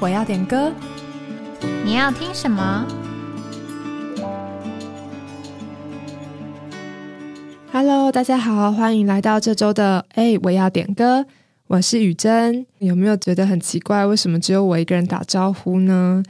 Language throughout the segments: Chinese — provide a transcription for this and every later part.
我要点歌，你要听什么？Hello，大家好，欢迎来到这周的哎，我要点歌。我是雨珍，有没有觉得很奇怪？为什么只有我一个人打招呼呢？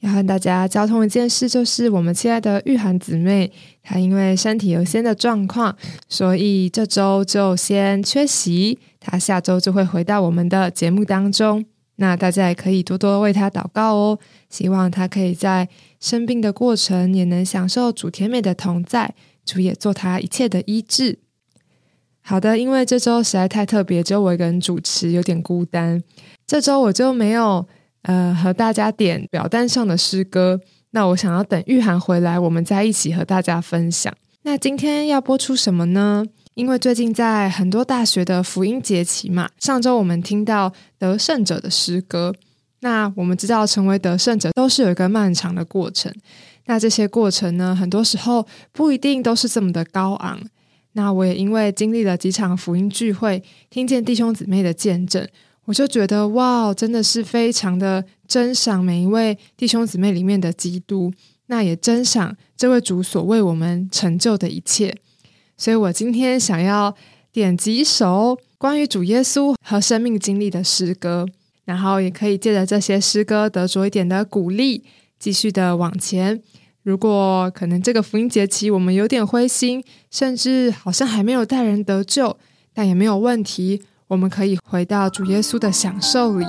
要和大家交通一件事，就是我们亲爱的玉涵姊妹，她因为身体有些的状况，所以这周就先缺席。她下周就会回到我们的节目当中。那大家也可以多多为他祷告哦，希望他可以在生病的过程也能享受主甜美的同在，主也做他一切的医治。好的，因为这周实在太特别，只有我一个人主持，有点孤单。这周我就没有呃和大家点表单上的诗歌，那我想要等玉涵回来，我们再一起和大家分享。那今天要播出什么呢？因为最近在很多大学的福音节期嘛，上周我们听到得胜者的诗歌。那我们知道，成为得胜者都是有一个漫长的过程。那这些过程呢，很多时候不一定都是这么的高昂。那我也因为经历了几场福音聚会，听见弟兄姊妹的见证，我就觉得哇，真的是非常的珍赏每一位弟兄姊妹里面的基督。那也珍赏这位主所为我们成就的一切。所以我今天想要点几首关于主耶稣和生命经历的诗歌，然后也可以借着这些诗歌得着一点的鼓励，继续的往前。如果可能这个福音节期我们有点灰心，甚至好像还没有带人得救，但也没有问题，我们可以回到主耶稣的享受里。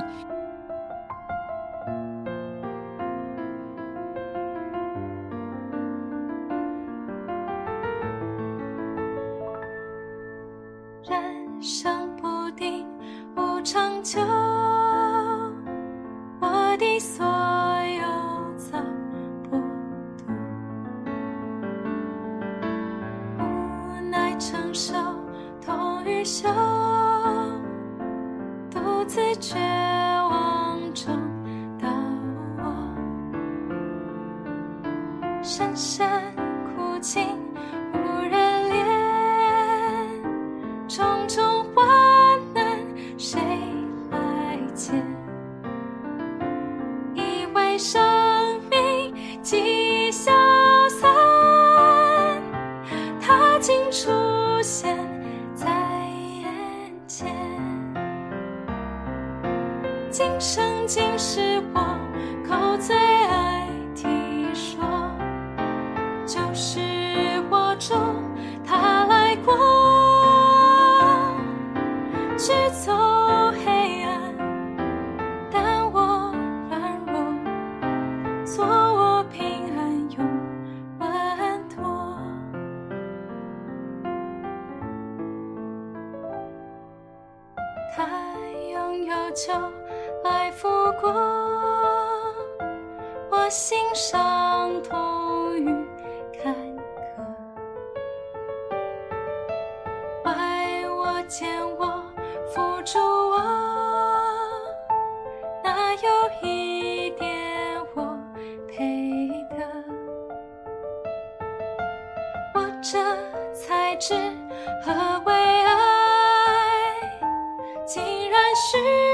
笑，痛与笑，独自觉。何为爱，竟然是。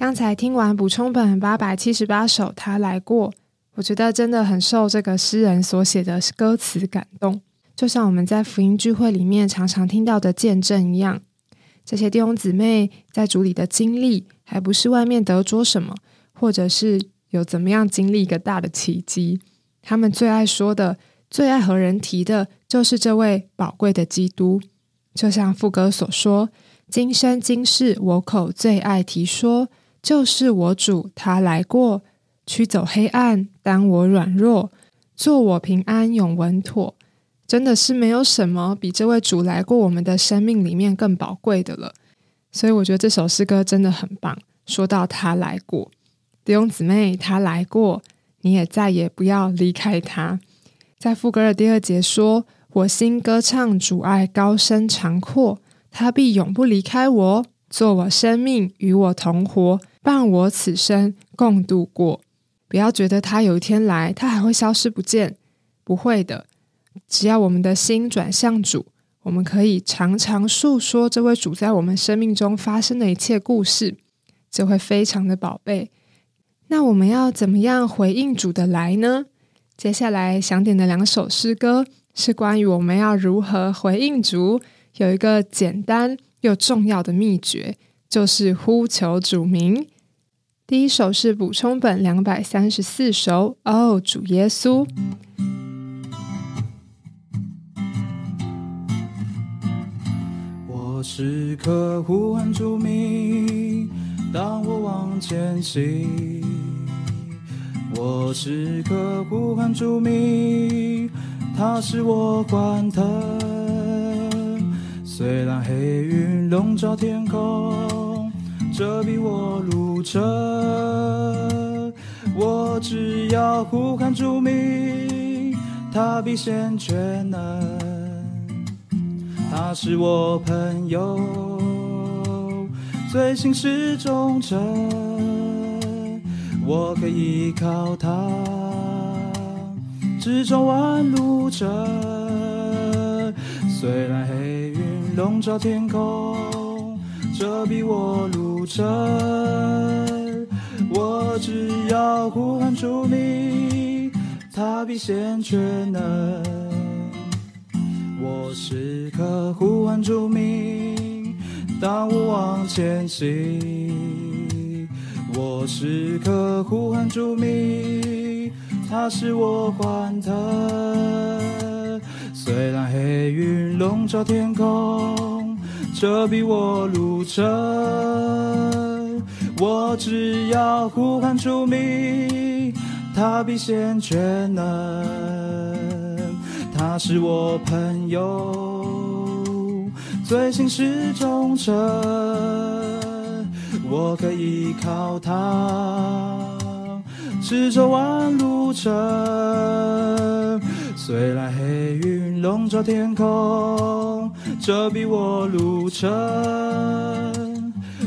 刚才听完补充本八百七十八首，他来过，我觉得真的很受这个诗人所写的歌词感动，就像我们在福音聚会里面常常听到的见证一样。这些弟兄姊妹在主里的经历，还不是外面得着什么，或者是有怎么样经历一个大的奇迹。他们最爱说的、最爱和人提的，就是这位宝贵的基督。就像副歌所说：“今生今世，我口最爱提说，就是我主他来过，驱走黑暗，当我软弱，做我平安永稳妥。”真的是没有什么比这位主来过我们的生命里面更宝贵的了。所以我觉得这首诗歌真的很棒。说到他来过，弟兄姊妹，他来过，你也再也不要离开他。在副歌的第二节说：“我心歌唱主爱高深长阔，他必永不离开我，做我生命，与我同活，伴我此生共度过。”不要觉得他有一天来，他还会消失不见，不会的。只要我们的心转向主，我们可以常常诉说这位主在我们生命中发生的一切故事，就会非常的宝贝。那我们要怎么样回应主的来呢？接下来想点的两首诗歌是关于我们要如何回应主，有一个简单又重要的秘诀，就是呼求主名。第一首是补充本两百三十四首，哦，主耶稣。我时刻呼唤主名，当我往前行。我时刻呼唤主名，他是我欢腾。虽然黑云笼罩天空，遮蔽我路程，我只要呼喊主名，他必显全能。他是我朋友，最心是忠诚，我可以依靠他，直走弯路程。虽然黑云笼罩天空，遮蔽我路程，我只要呼喊主名，他必显全能。我时刻呼唤主名，当我往前行。我时刻呼唤主名，他使我欢腾。虽然黑云笼罩天空，遮蔽我路程，我只要呼喊出名，他必先全能。他是我朋友，最心是忠诚，我可以靠他，直走弯路程。虽然黑云笼罩天空，遮蔽我路程，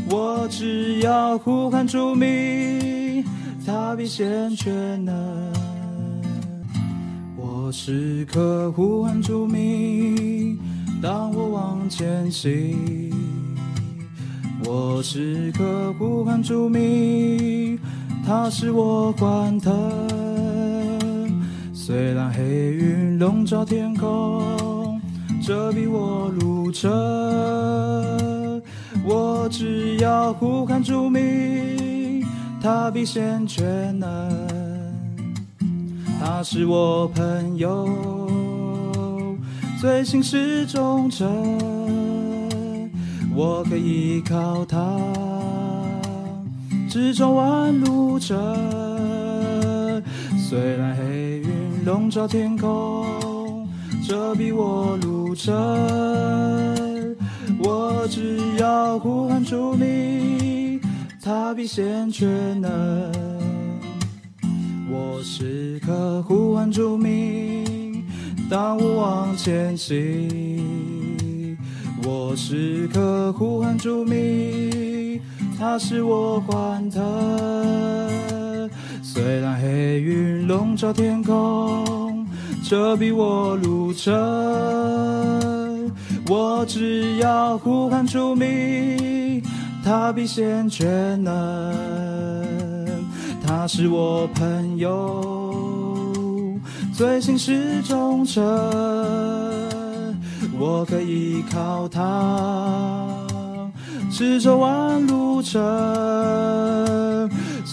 我只要呼喊主名，他必先全能。我时刻呼唤主名，当我往前行。我时刻呼唤主名，他使我欢腾。虽然黑云笼罩天空，遮蔽我路程，我只要呼喊主名，他必显全能。他是我朋友，最心是忠诚，我可以依靠他，直走弯路程。虽然黑笼罩天空，遮蔽我路程。我只要呼喊主名，他必先全能。我时刻呼唤主名，当我往前行。我时刻呼唤主名，他使我欢腾。虽然黑云笼罩天空，遮蔽我路程，我只要呼喊出名，他必显全能。他是我朋友，最心事忠诚，我可以靠他，驰走完路程。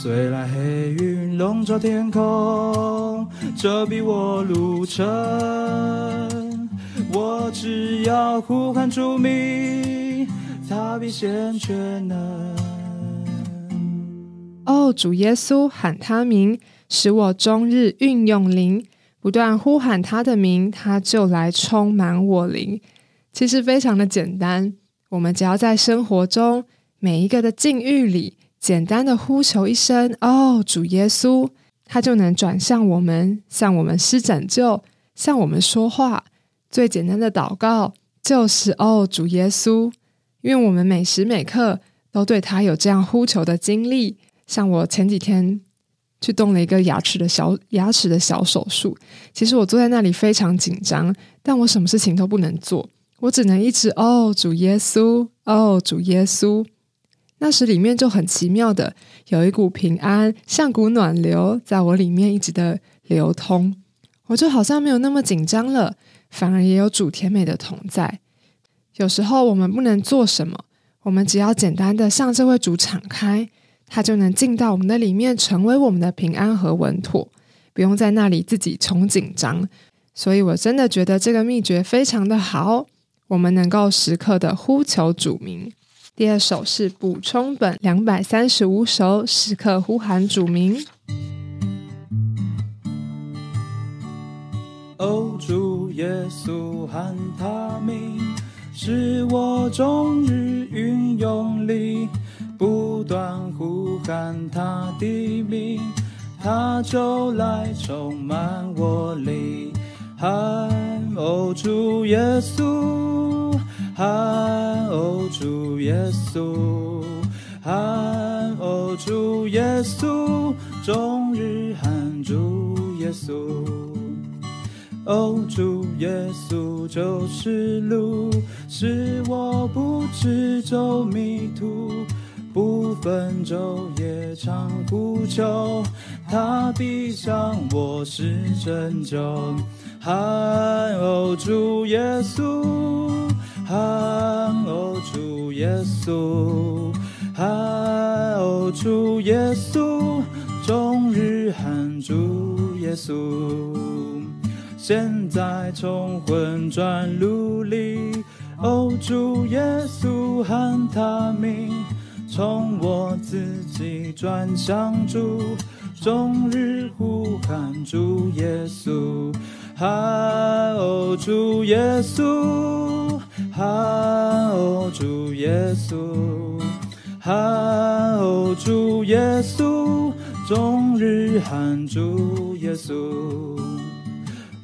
虽然黑云笼罩天空，遮蔽我路程，我只要呼喊主名，他必先全能。哦，主耶稣，喊他名，使我终日运用灵，不断呼喊他的名，他就来充满我灵。其实非常的简单，我们只要在生活中每一个的境遇里，简单的呼求一声“哦，主耶稣”，他就能转向我们，向我们施拯救，向我们说话。最简单的祷告就是“哦，主耶稣”，因为我们每时每刻都对他有这样呼求的经历。像我前几天去动了一个牙齿的小牙齿的小手术，其实我坐在那里非常紧张，但我什么事情都不能做，我只能一直哦主耶稣，哦主耶稣。那时里面就很奇妙的有一股平安，像股暖流在我里面一直的流通，我就好像没有那么紧张了，反而也有主甜美的同在。有时候我们不能做什么，我们只要简单的向这位主敞开。他就能进到我们的里面，成为我们的平安和稳妥，不用在那里自己穷紧张。所以我真的觉得这个秘诀非常的好，我们能够时刻的呼求主名。第二首是补充本两百三十五首，时刻呼喊主名。哦，主耶稣喊他名，是我终日运用力。不断呼喊他的名，他就来充满我里。喊哦主耶稣，喊哦主耶稣，喊哦主耶稣，终日喊主耶稣。哦主耶稣就是路，使我不知走迷途。不分昼夜常呼求，他必向我施拯救。喊哦主耶稣，稣，喊哦主耶稣，终日喊主耶稣。现在从混转路里，哦主耶稣喊他名。从我自己转向主，终日呼喊主耶稣，喊哦主耶稣，喊哦主耶稣，喊哦主耶稣，终日喊主耶稣，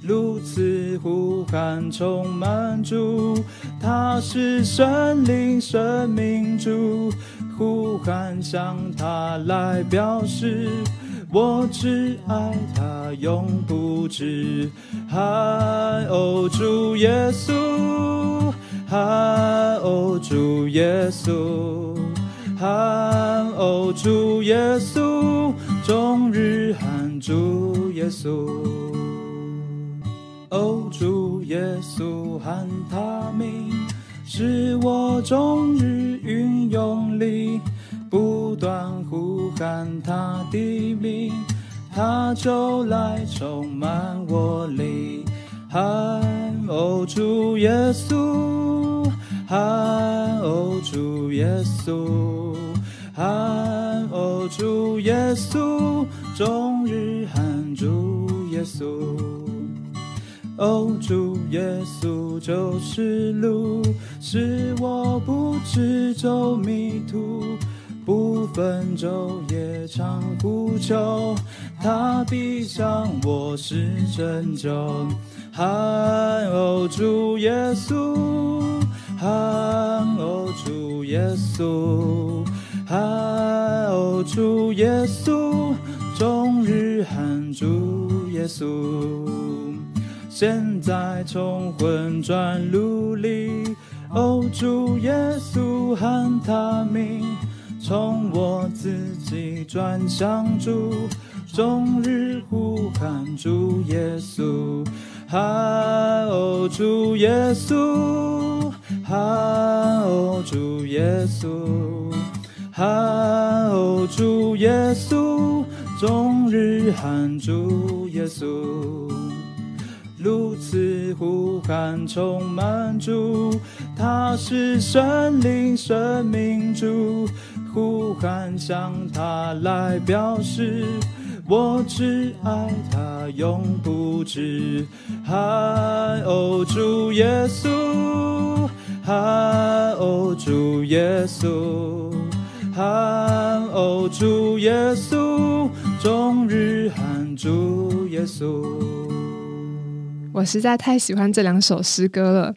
如此呼喊充满主，他是神灵生命主。呼喊向他来表示，我只爱他永不止。喊哦主耶稣，喊哦主耶稣，喊哦主耶稣，终日喊主耶稣。哦主耶稣喊他名。是我终日运用力，不断呼喊他的名，他就来充满我里。喊哦主耶稣，喊哦主耶稣，喊哦主耶稣，终日喊主耶稣。哦，主耶稣就是路，是我不知走迷途，不分昼夜常呼求，他必向我是拯救。喊哦，主耶稣，喊哦，主耶稣，喊哦，主耶稣，终日喊主耶稣。现在从混转路里，哦，主耶稣喊他名，从我自己转向主，终日呼喊主耶稣，喊哦，主耶稣，喊哦，主耶稣，喊哦，主耶稣，终日喊主耶稣。如此呼喊充满主，他是神灵生命主，呼喊向他来表示，我只爱他永不止。喊哦主耶稣，耶稣，喊哦主耶稣，终日喊主耶稣。我实在太喜欢这两首诗歌了。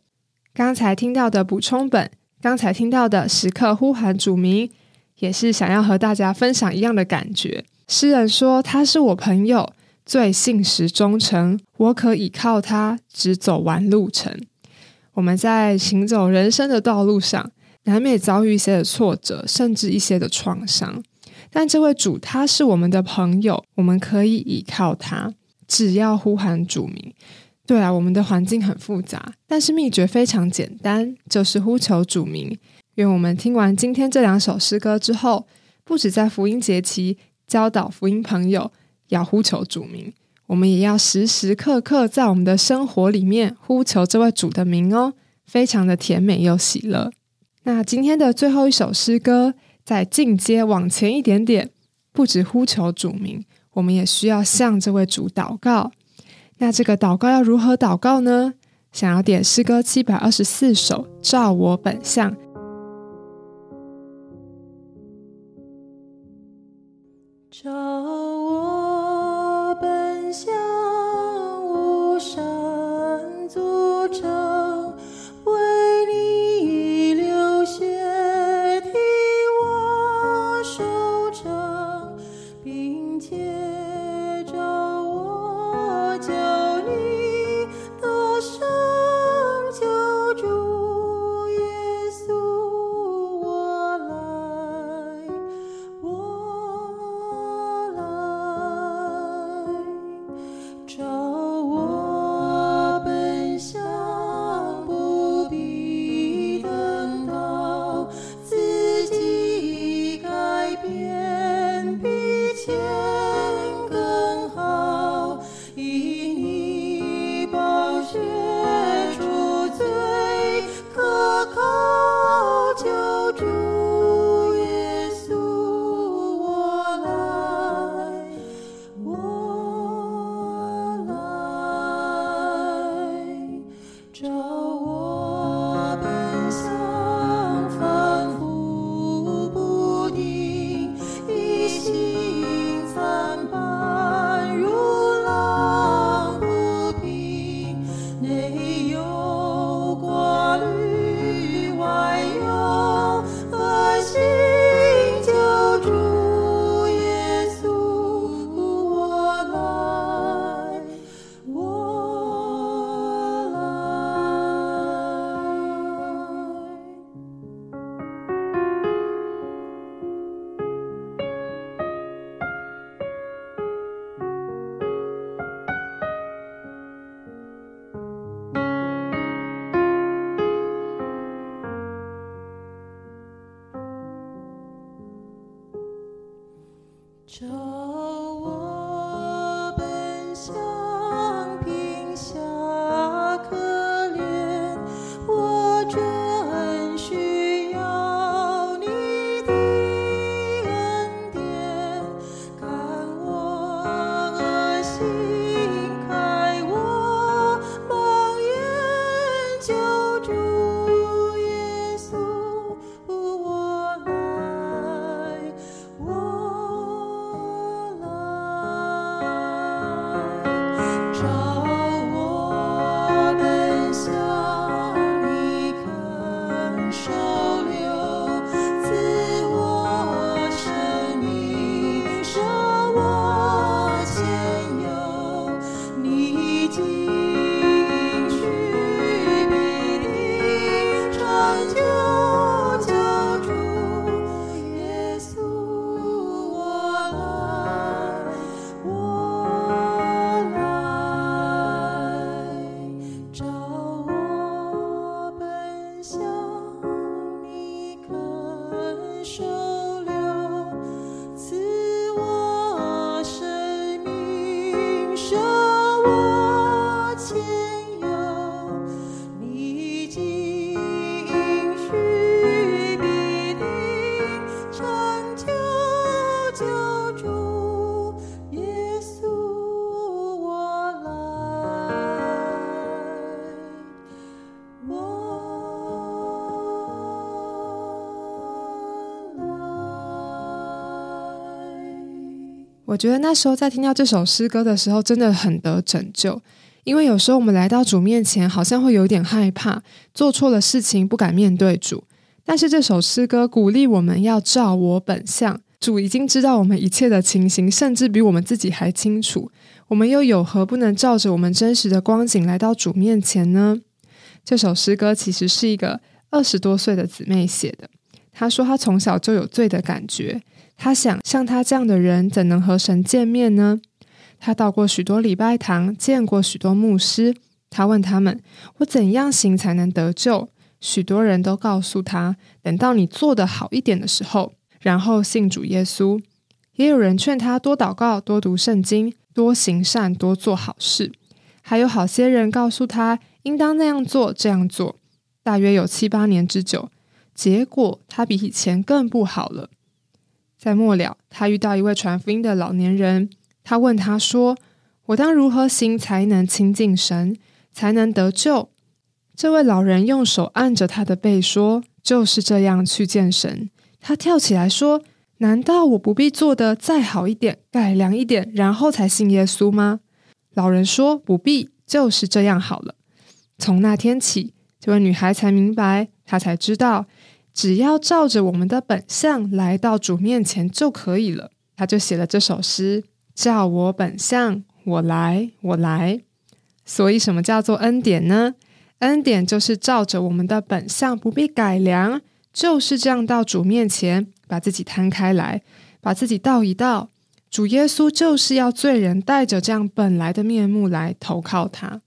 刚才听到的补充本，刚才听到的时刻呼喊主名，也是想要和大家分享一样的感觉。诗人说：“他是我朋友，最信实忠诚，我可以靠他，只走完路程。”我们在行走人生的道路上，难免遭遇一些的挫折，甚至一些的创伤。但这位主他是我们的朋友，我们可以倚靠他，只要呼喊主名。对啊，我们的环境很复杂，但是秘诀非常简单，就是呼求主名。愿我们听完今天这两首诗歌之后，不止在福音节期教导福音朋友要呼求主名，我们也要时时刻刻在我们的生活里面呼求这位主的名哦，非常的甜美又喜乐。那今天的最后一首诗歌，在进阶往前一点点，不止呼求主名，我们也需要向这位主祷告。那这个祷告要如何祷告呢？想要点诗歌七百二十四首，照我本相，我觉得那时候在听到这首诗歌的时候，真的很得拯救。因为有时候我们来到主面前，好像会有点害怕，做错了事情不敢面对主。但是这首诗歌鼓励我们要照我本相，主已经知道我们一切的情形，甚至比我们自己还清楚。我们又有何不能照着我们真实的光景来到主面前呢？这首诗歌其实是一个二十多岁的姊妹写的。她说她从小就有罪的感觉，他想像他这样的人怎能和神见面呢？他到过许多礼拜堂，见过许多牧师。他问他们：“我怎样行才能得救？”许多人都告诉他，等到你做得好一点的时候，然后信主耶稣。也有人劝他多祷告、多读圣经、多行善、多做好事。还有好些人告诉他，应当那样做、这样做。大约有七八年之久，结果他比以前更不好了。在末了，他遇到一位传福音的老年人，他问他说：“我当如何行才能亲近神，才能得救？”这位老人用手按着他的背说：“就是这样去见神。”他跳起来说：“难道我不必做得再好一点、改良一点，然后才信耶稣吗？”老人说：“不必，就是这样好了。”从那天起，这位女孩才明白，她才知道，只要照着我们的本相来到主面前就可以了。他就写了这首诗：“照我本相，我来，我来。”所以，什么叫做恩典呢？恩典就是照着我们的本相，不必改良，就是这样到主面前，把自己摊开来，把自己倒一倒。主耶稣就是要罪人带着这样本来的面目来投靠他。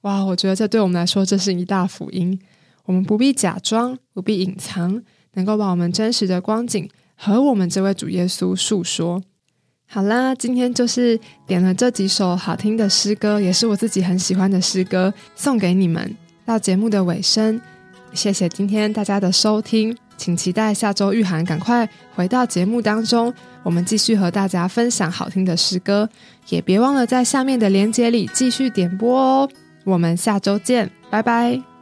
哇，我觉得这对我们来说，这是一大福音。我们不必假装，不必隐藏，能够把我们真实的光景和我们这位主耶稣诉说。好啦，今天就是点了这几首好听的诗歌，也是我自己很喜欢的诗歌，送给你们。到节目的尾声，谢谢今天大家的收听，请期待下周玉涵赶快回到节目当中，我们继续和大家分享好听的诗歌，也别忘了在下面的链接里继续点播哦。我们下周见，拜拜。